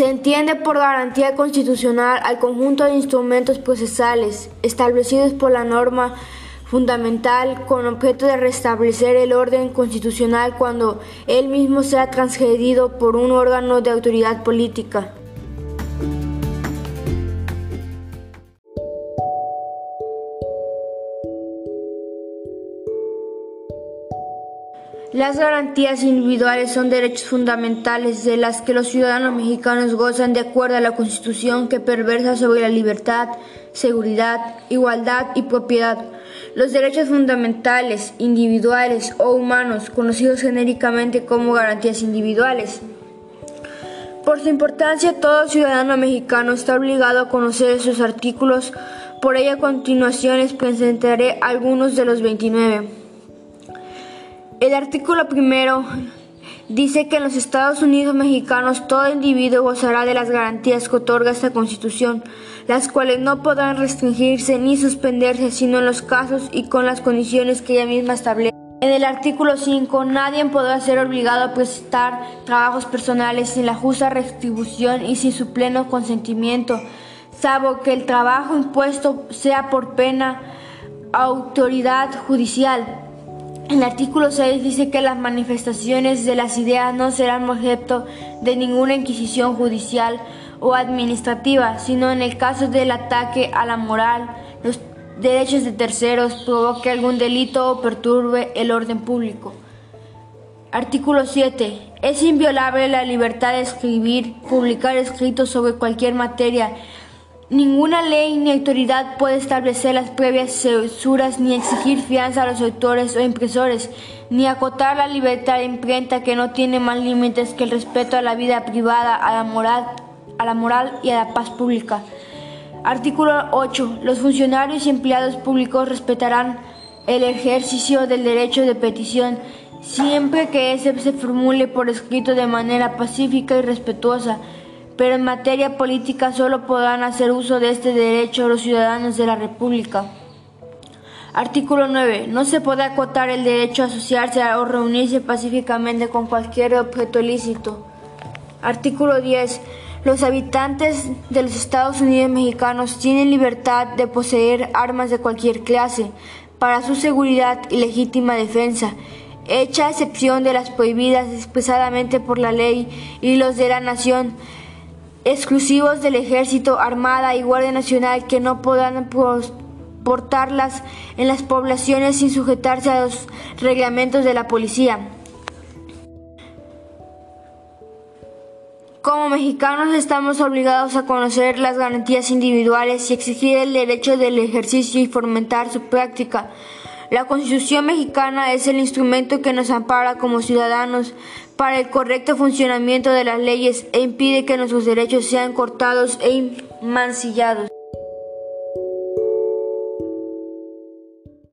Se entiende por garantía constitucional al conjunto de instrumentos procesales establecidos por la norma fundamental con objeto de restablecer el orden constitucional cuando él mismo sea transgredido por un órgano de autoridad política. Las garantías individuales son derechos fundamentales de las que los ciudadanos mexicanos gozan de acuerdo a la Constitución que perversa sobre la libertad, seguridad, igualdad y propiedad. Los derechos fundamentales, individuales o humanos, conocidos genéricamente como garantías individuales. Por su importancia, todo ciudadano mexicano está obligado a conocer sus artículos. Por ello, a continuación les presentaré algunos de los 29. El artículo primero dice que en los Estados Unidos mexicanos todo individuo gozará de las garantías que otorga esta Constitución, las cuales no podrán restringirse ni suspenderse sino en los casos y con las condiciones que ella misma establece. En el artículo 5, nadie podrá ser obligado a prestar trabajos personales sin la justa retribución y sin su pleno consentimiento, salvo que el trabajo impuesto sea por pena autoridad judicial. El artículo 6 dice que las manifestaciones de las ideas no serán objeto de ninguna inquisición judicial o administrativa, sino en el caso del ataque a la moral, los derechos de terceros, provoque algún delito o perturbe el orden público. Artículo 7. Es inviolable la libertad de escribir, publicar escritos sobre cualquier materia, Ninguna ley ni autoridad puede establecer las previas censuras ni exigir fianza a los autores o impresores, ni acotar la libertad de imprenta que no tiene más límites que el respeto a la vida privada, a la moral, a la moral y a la paz pública. Artículo 8. Los funcionarios y empleados públicos respetarán el ejercicio del derecho de petición siempre que ese se formule por escrito de manera pacífica y respetuosa pero en materia política solo podrán hacer uso de este derecho los ciudadanos de la República. Artículo 9. No se puede acotar el derecho a asociarse o reunirse pacíficamente con cualquier objeto ilícito. Artículo 10. Los habitantes de los Estados Unidos mexicanos tienen libertad de poseer armas de cualquier clase para su seguridad y legítima defensa, hecha excepción de las prohibidas expresadamente por la ley y los de la nación exclusivos del Ejército, Armada y Guardia Nacional que no podrán portarlas en las poblaciones sin sujetarse a los reglamentos de la policía. Como mexicanos estamos obligados a conocer las garantías individuales y exigir el derecho del ejercicio y fomentar su práctica. La Constitución mexicana es el instrumento que nos ampara como ciudadanos para el correcto funcionamiento de las leyes e impide que nuestros derechos sean cortados e mancillados.